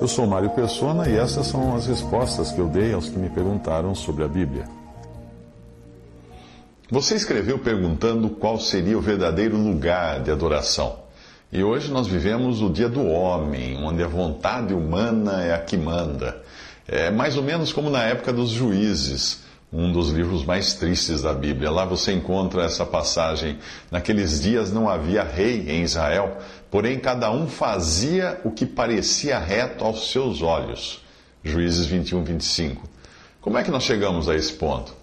Eu sou Mário Persona e essas são as respostas que eu dei aos que me perguntaram sobre a Bíblia. Você escreveu perguntando qual seria o verdadeiro lugar de adoração. E hoje nós vivemos o dia do homem, onde a vontade humana é a que manda. É mais ou menos como na época dos juízes, um dos livros mais tristes da Bíblia. Lá você encontra essa passagem: Naqueles dias não havia rei em Israel, porém cada um fazia o que parecia reto aos seus olhos. Juízes 21, 25. Como é que nós chegamos a esse ponto?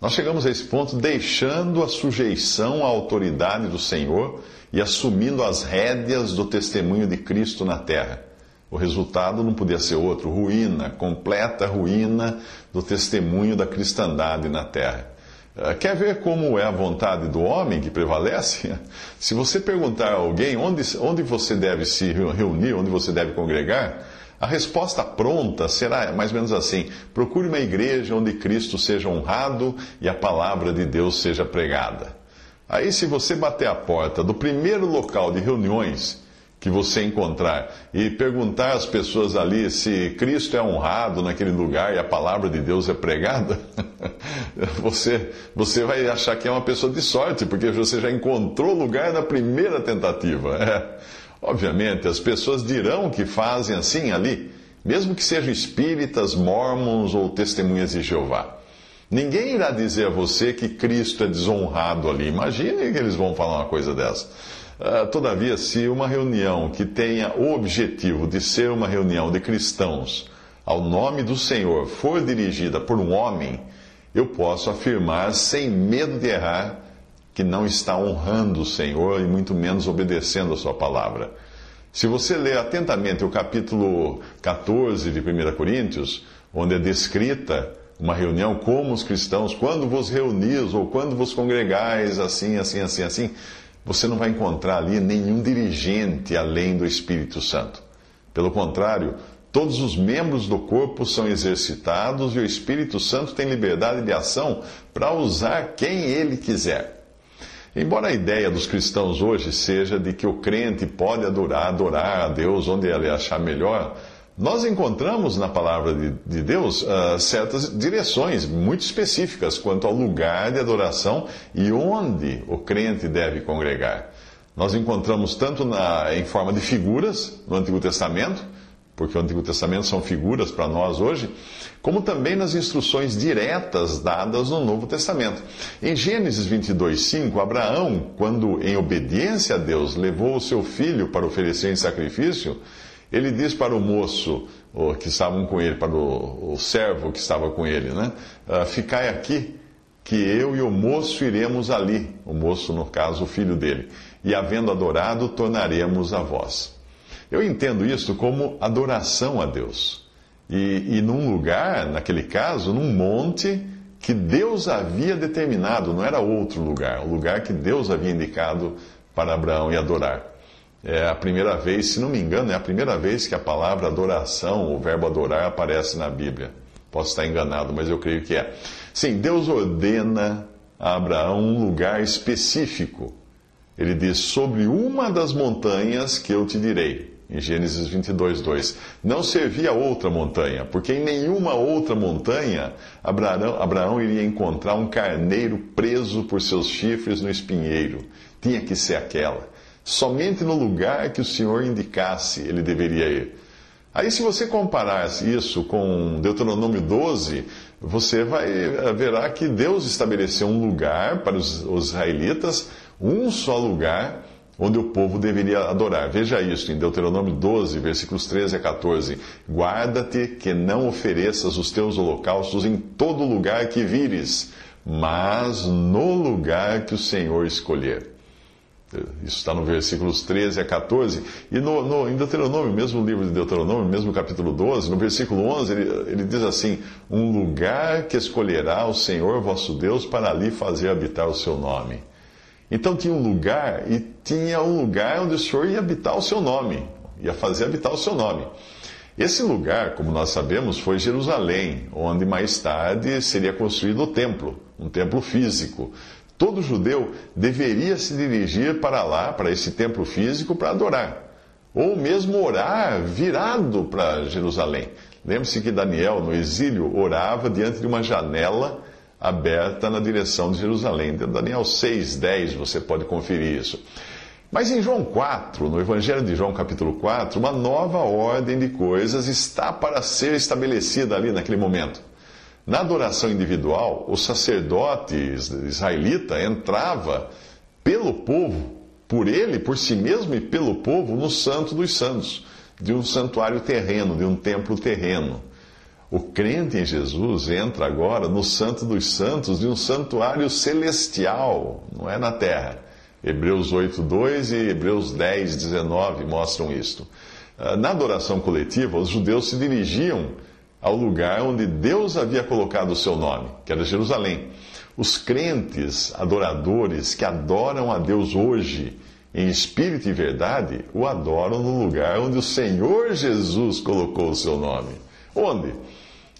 Nós chegamos a esse ponto deixando a sujeição à autoridade do Senhor e assumindo as rédeas do testemunho de Cristo na terra. O resultado não podia ser outro: ruína, completa ruína do testemunho da cristandade na terra. Ah, quer ver como é a vontade do homem que prevalece? Se você perguntar a alguém onde, onde você deve se reunir, onde você deve congregar, a resposta pronta será mais ou menos assim: procure uma igreja onde Cristo seja honrado e a palavra de Deus seja pregada. Aí, se você bater a porta do primeiro local de reuniões que você encontrar e perguntar às pessoas ali se Cristo é honrado naquele lugar e a palavra de Deus é pregada, você, você vai achar que é uma pessoa de sorte, porque você já encontrou lugar na primeira tentativa. É. Obviamente, as pessoas dirão que fazem assim ali, mesmo que sejam espíritas, mormons ou testemunhas de Jeová. Ninguém irá dizer a você que Cristo é desonrado ali. Imagine que eles vão falar uma coisa dessa. Uh, todavia, se uma reunião que tenha o objetivo de ser uma reunião de cristãos ao nome do Senhor for dirigida por um homem, eu posso afirmar sem medo de errar que não está honrando o Senhor e muito menos obedecendo a sua palavra. Se você ler atentamente o capítulo 14 de 1 Coríntios, onde é descrita uma reunião como os cristãos, quando vos reunis ou quando vos congregais, assim, assim, assim, assim, você não vai encontrar ali nenhum dirigente além do Espírito Santo. Pelo contrário, todos os membros do corpo são exercitados e o Espírito Santo tem liberdade de ação para usar quem ele quiser. Embora a ideia dos cristãos hoje seja de que o crente pode adorar, adorar a Deus onde ele achar melhor, nós encontramos na palavra de, de Deus uh, certas direções muito específicas quanto ao lugar de adoração e onde o crente deve congregar. Nós encontramos tanto na, em forma de figuras no Antigo Testamento, porque o Antigo Testamento são figuras para nós hoje, como também nas instruções diretas dadas no Novo Testamento. Em Gênesis 22, 5, Abraão, quando em obediência a Deus levou o seu filho para oferecer em sacrifício, ele diz para o moço que estavam com ele, para o, o servo que estava com ele, né? Ah, ficai aqui, que eu e o moço iremos ali. O moço, no caso, o filho dele. E havendo adorado, tornaremos a vós. Eu entendo isso como adoração a Deus. E, e num lugar, naquele caso, num monte que Deus havia determinado, não era outro lugar, o lugar que Deus havia indicado para Abraão e adorar. É a primeira vez, se não me engano, é a primeira vez que a palavra adoração, o verbo adorar, aparece na Bíblia. Posso estar enganado, mas eu creio que é. Sim, Deus ordena a Abraão um lugar específico. Ele diz: Sobre uma das montanhas que eu te direi em Gênesis 22, 2. Não servia outra montanha, porque em nenhuma outra montanha Abraão, Abraão iria encontrar um carneiro preso por seus chifres no espinheiro. Tinha que ser aquela. Somente no lugar que o Senhor indicasse ele deveria ir. Aí, se você comparar isso com Deuteronômio 12, você vai verá que Deus estabeleceu um lugar para os, os israelitas, um só lugar onde o povo deveria adorar. Veja isso em Deuteronômio 12, versículos 13 a 14. Guarda-te que não ofereças os teus holocaustos em todo lugar que vires, mas no lugar que o Senhor escolher. Isso está no versículos 13 a 14. E no, no, em Deuteronômio, mesmo livro de Deuteronômio, mesmo capítulo 12, no versículo 11, ele, ele diz assim: Um lugar que escolherá o Senhor vosso Deus para ali fazer habitar o seu nome. Então tinha um lugar, e tinha um lugar onde o Senhor ia habitar o seu nome, ia fazer habitar o seu nome. Esse lugar, como nós sabemos, foi Jerusalém, onde mais tarde seria construído o templo, um templo físico. Todo judeu deveria se dirigir para lá, para esse templo físico, para adorar. Ou mesmo orar virado para Jerusalém. Lembre-se que Daniel, no exílio, orava diante de uma janela aberta na direção de Jerusalém. Daniel 6, 10, você pode conferir isso. Mas em João 4, no Evangelho de João, capítulo 4, uma nova ordem de coisas está para ser estabelecida ali naquele momento. Na adoração individual, o sacerdote israelita entrava pelo povo, por ele, por si mesmo e pelo povo, no Santo dos Santos, de um santuário terreno, de um templo terreno. O crente em Jesus entra agora no Santo dos Santos, de um santuário celestial, não é na terra. Hebreus 8, 2 e Hebreus 10, 19 mostram isto. Ah, na adoração coletiva, os judeus se dirigiam ao lugar onde Deus havia colocado o seu nome, que era Jerusalém. Os crentes adoradores que adoram a Deus hoje, em espírito e verdade, o adoram no lugar onde o Senhor Jesus colocou o seu nome. Onde?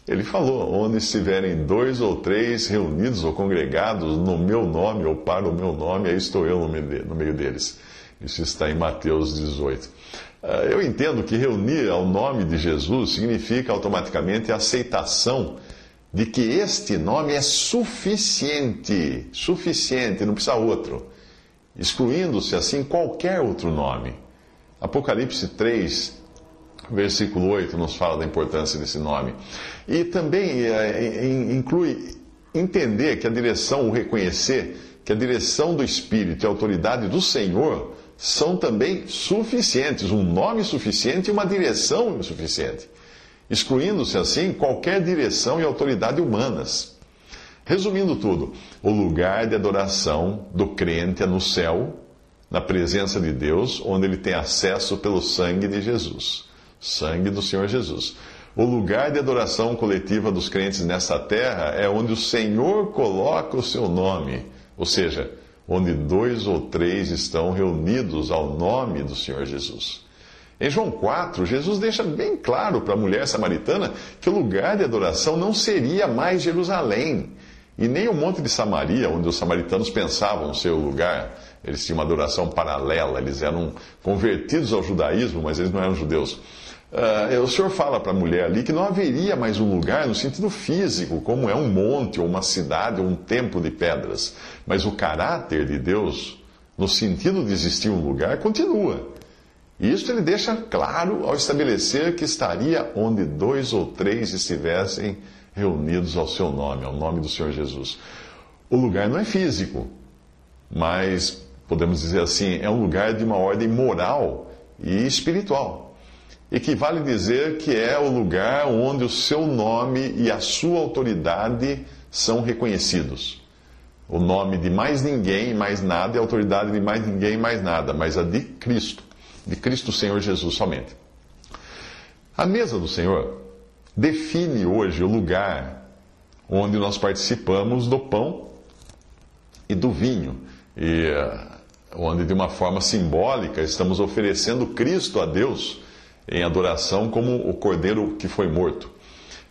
Ele falou: onde estiverem dois ou três reunidos ou congregados no meu nome ou para o meu nome, aí estou eu no meio deles. Isso está em Mateus 18. Ah, eu entendo que reunir ao nome de Jesus significa automaticamente a aceitação de que este nome é suficiente, suficiente, não precisa outro, excluindo-se assim qualquer outro nome. Apocalipse 3, versículo 8, nos fala da importância desse nome. E também é, inclui entender que a direção, o reconhecer que a direção do Espírito e a autoridade do Senhor são também suficientes, um nome suficiente e uma direção suficiente, excluindo-se assim qualquer direção e autoridade humanas. Resumindo tudo, o lugar de adoração do crente é no céu, na presença de Deus, onde ele tem acesso pelo sangue de Jesus, sangue do Senhor Jesus. O lugar de adoração coletiva dos crentes nessa terra é onde o Senhor coloca o seu nome, ou seja, onde dois ou três estão reunidos ao nome do Senhor Jesus. Em João 4, Jesus deixa bem claro para a mulher samaritana que o lugar de adoração não seria mais Jerusalém, e nem o Monte de Samaria, onde os samaritanos pensavam ser o lugar. Eles tinham uma adoração paralela, eles eram convertidos ao judaísmo, mas eles não eram judeus. Uh, o Senhor fala para a mulher ali que não haveria mais um lugar no sentido físico, como é um monte, ou uma cidade, ou um templo de pedras. Mas o caráter de Deus, no sentido de existir um lugar, continua. E isso ele deixa claro ao estabelecer que estaria onde dois ou três estivessem reunidos ao seu nome, ao nome do Senhor Jesus. O lugar não é físico, mas podemos dizer assim, é um lugar de uma ordem moral e espiritual equivale dizer que é o lugar onde o seu nome e a sua autoridade são reconhecidos. O nome de mais ninguém, mais nada, e a autoridade de mais ninguém, mais nada, mas a de Cristo, de Cristo Senhor Jesus somente. A mesa do Senhor define hoje o lugar onde nós participamos do pão e do vinho, e eh, onde de uma forma simbólica estamos oferecendo Cristo a Deus em adoração como o cordeiro que foi morto.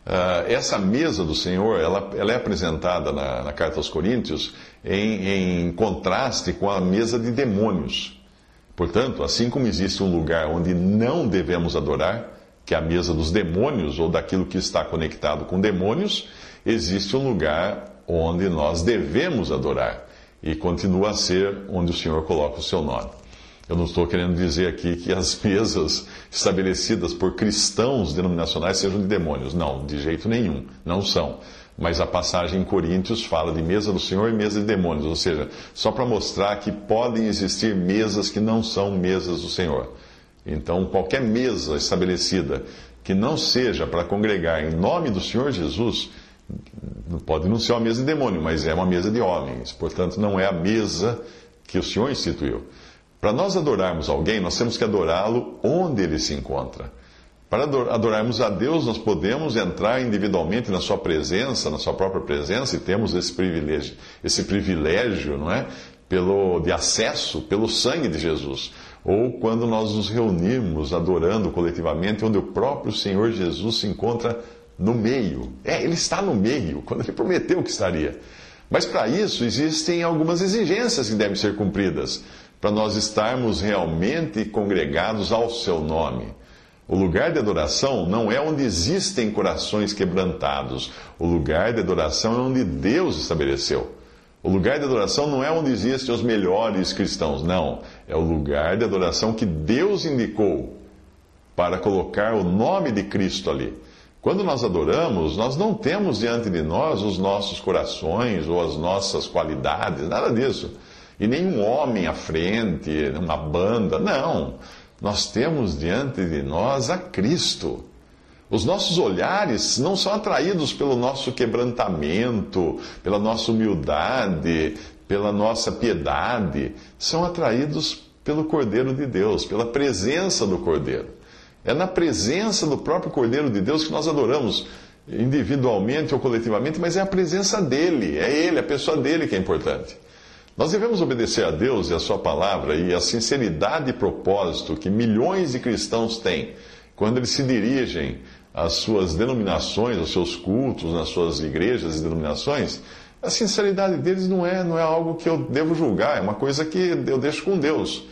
Uh, essa mesa do Senhor, ela, ela é apresentada na, na, carta aos Coríntios em, em contraste com a mesa de demônios. Portanto, assim como existe um lugar onde não devemos adorar, que é a mesa dos demônios ou daquilo que está conectado com demônios, existe um lugar onde nós devemos adorar e continua a ser onde o Senhor coloca o seu nome. Eu não estou querendo dizer aqui que as mesas estabelecidas por cristãos denominacionais sejam de demônios. Não, de jeito nenhum. Não são. Mas a passagem em Coríntios fala de mesa do Senhor e mesa de demônios. Ou seja, só para mostrar que podem existir mesas que não são mesas do Senhor. Então, qualquer mesa estabelecida que não seja para congregar em nome do Senhor Jesus, pode não ser uma mesa de demônio, mas é uma mesa de homens. Portanto, não é a mesa que o Senhor instituiu. Para nós adorarmos alguém, nós temos que adorá-lo onde ele se encontra. Para adorarmos a Deus, nós podemos entrar individualmente na sua presença, na sua própria presença, e temos esse privilégio, esse privilégio, não é? Pelo, de acesso pelo sangue de Jesus. Ou quando nós nos reunimos adorando coletivamente, onde o próprio Senhor Jesus se encontra no meio. É, ele está no meio, quando ele prometeu que estaria. Mas para isso existem algumas exigências que devem ser cumpridas, para nós estarmos realmente congregados ao seu nome. O lugar de adoração não é onde existem corações quebrantados. O lugar de adoração é onde Deus estabeleceu. O lugar de adoração não é onde existem os melhores cristãos, não. É o lugar de adoração que Deus indicou para colocar o nome de Cristo ali. Quando nós adoramos, nós não temos diante de nós os nossos corações ou as nossas qualidades, nada disso. E nenhum homem à frente, uma banda, não. Nós temos diante de nós a Cristo. Os nossos olhares não são atraídos pelo nosso quebrantamento, pela nossa humildade, pela nossa piedade, são atraídos pelo Cordeiro de Deus, pela presença do Cordeiro. É na presença do próprio Cordeiro de Deus que nós adoramos, individualmente ou coletivamente, mas é a presença dele, é ele, a pessoa dele que é importante. Nós devemos obedecer a Deus e a Sua palavra e a sinceridade e propósito que milhões de cristãos têm quando eles se dirigem às suas denominações, aos seus cultos, nas suas igrejas e denominações. A sinceridade deles não é, não é algo que eu devo julgar, é uma coisa que eu deixo com Deus.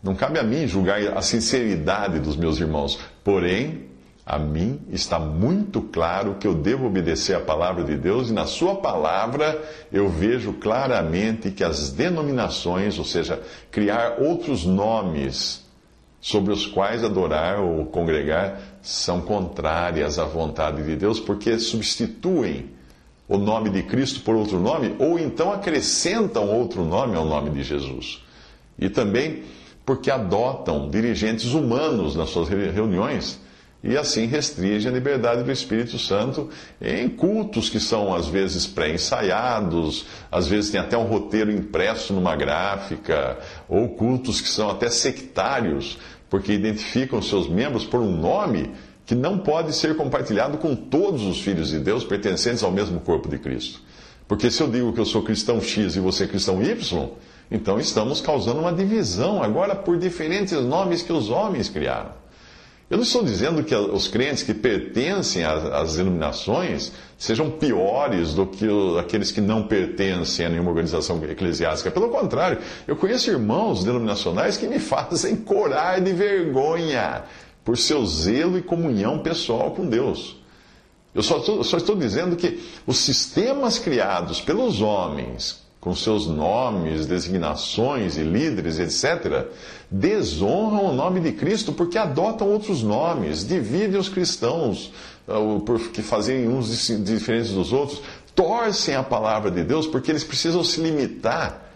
Não cabe a mim julgar a sinceridade dos meus irmãos. Porém, a mim está muito claro que eu devo obedecer à palavra de Deus e na Sua palavra eu vejo claramente que as denominações, ou seja, criar outros nomes sobre os quais adorar ou congregar, são contrárias à vontade de Deus, porque substituem o nome de Cristo por outro nome, ou então acrescentam outro nome ao nome de Jesus. E também porque adotam dirigentes humanos nas suas reuniões e assim restringe a liberdade do Espírito Santo em cultos que são às vezes pré-ensaiados, às vezes tem até um roteiro impresso numa gráfica, ou cultos que são até sectários, porque identificam seus membros por um nome que não pode ser compartilhado com todos os filhos de Deus pertencentes ao mesmo corpo de Cristo. Porque se eu digo que eu sou cristão X e você é cristão Y, então estamos causando uma divisão agora por diferentes nomes que os homens criaram. Eu não estou dizendo que os crentes que pertencem às denominações sejam piores do que aqueles que não pertencem a nenhuma organização eclesiástica. Pelo contrário, eu conheço irmãos denominacionais que me fazem corar de vergonha por seu zelo e comunhão pessoal com Deus. Eu só estou, só estou dizendo que os sistemas criados pelos homens com seus nomes, designações e líderes, etc., desonram o nome de Cristo porque adotam outros nomes, dividem os cristãos, ah, que fazem uns diferentes dos outros, torcem a palavra de Deus porque eles precisam se limitar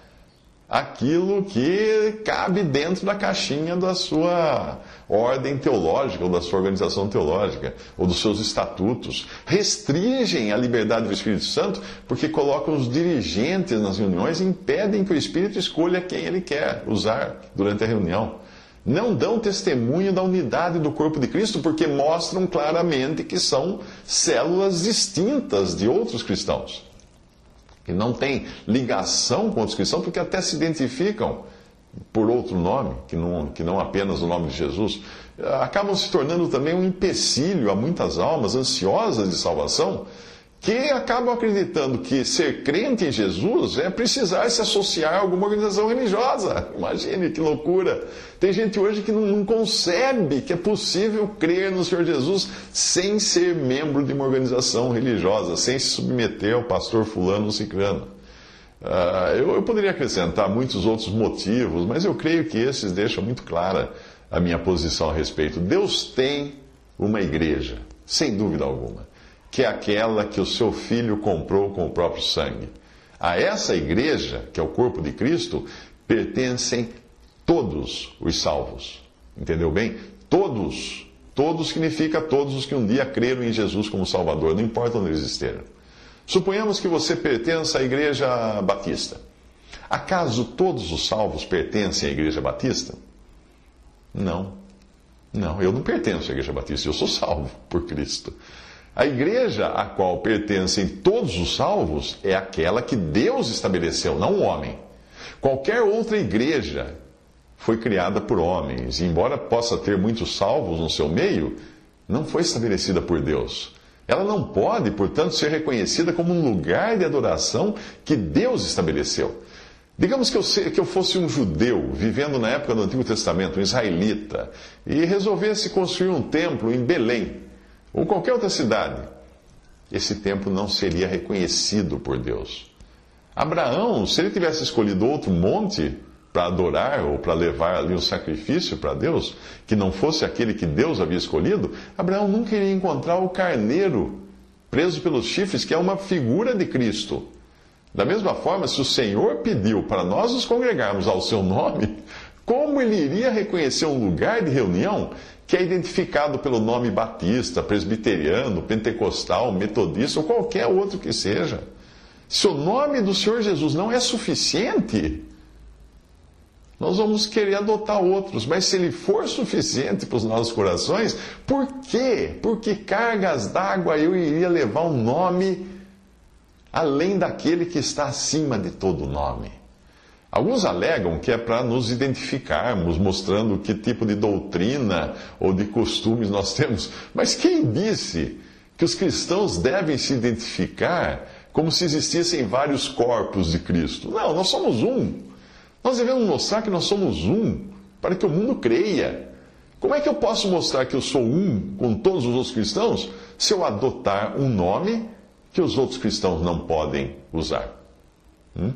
aquilo que cabe dentro da caixinha da sua ordem teológica, ou da sua organização teológica, ou dos seus estatutos. Restringem a liberdade do Espírito Santo porque colocam os dirigentes nas reuniões e impedem que o Espírito escolha quem ele quer usar durante a reunião. Não dão testemunho da unidade do corpo de Cristo porque mostram claramente que são células distintas de outros cristãos que não têm ligação com outros cristãos, porque até se identificam por outro nome, que não, que não apenas o nome de Jesus, acabam se tornando também um empecilho a muitas almas ansiosas de salvação, que acabam acreditando que ser crente em Jesus é precisar se associar a alguma organização religiosa. Imagine que loucura! Tem gente hoje que não, concebe que é possível crer no Senhor Jesus sem ser membro de uma organização religiosa, sem se submeter ao pastor fulano ou ciclano. Uh, eu, eu poderia acrescentar muitos outros motivos, mas eu creio que esses deixam muito clara a minha posição a respeito. Deus tem uma igreja, sem dúvida alguma que é aquela que o seu filho comprou com o próprio sangue. A essa igreja, que é o corpo de Cristo, pertencem todos os salvos. Entendeu bem? Todos. Todos significa todos os que um dia creram em Jesus como Salvador, não importa onde eles estejam. Suponhamos que você pertença à igreja batista. Acaso todos os salvos pertencem à Igreja Batista? Não. Não, eu não pertenço à Igreja Batista, eu sou salvo por Cristo. A igreja a qual pertencem todos os salvos é aquela que Deus estabeleceu, não o homem. Qualquer outra igreja foi criada por homens, e embora possa ter muitos salvos no seu meio, não foi estabelecida por Deus. Ela não pode, portanto, ser reconhecida como um lugar de adoração que Deus estabeleceu. Digamos que eu, que eu fosse um judeu vivendo na época do Antigo Testamento, um israelita, e resolvesse construir um templo em Belém ou qualquer outra cidade, esse templo não seria reconhecido por Deus. Abraão, se ele tivesse escolhido outro monte para adorar ou para levar ali um sacrifício para Deus, que não fosse aquele que Deus havia escolhido, Abraão nunca iria encontrar o carneiro preso pelos chifres, que é uma figura de Cristo. Da mesma forma, se o Senhor pediu para nós nos congregarmos ao seu nome, como ele iria reconhecer um lugar de reunião que é identificado pelo nome batista, presbiteriano, pentecostal, metodista ou qualquer outro que seja. Se o nome do Senhor Jesus não é suficiente, nós vamos querer adotar outros, mas se ele for suficiente para os nossos corações, por quê? Por que cargas d'água eu iria levar um nome além daquele que está acima de todo nome? Alguns alegam que é para nos identificarmos, mostrando que tipo de doutrina ou de costumes nós temos. Mas quem disse que os cristãos devem se identificar como se existissem vários corpos de Cristo? Não, nós somos um. Nós devemos mostrar que nós somos um, para que o mundo creia. Como é que eu posso mostrar que eu sou um com todos os outros cristãos se eu adotar um nome que os outros cristãos não podem usar? Hum?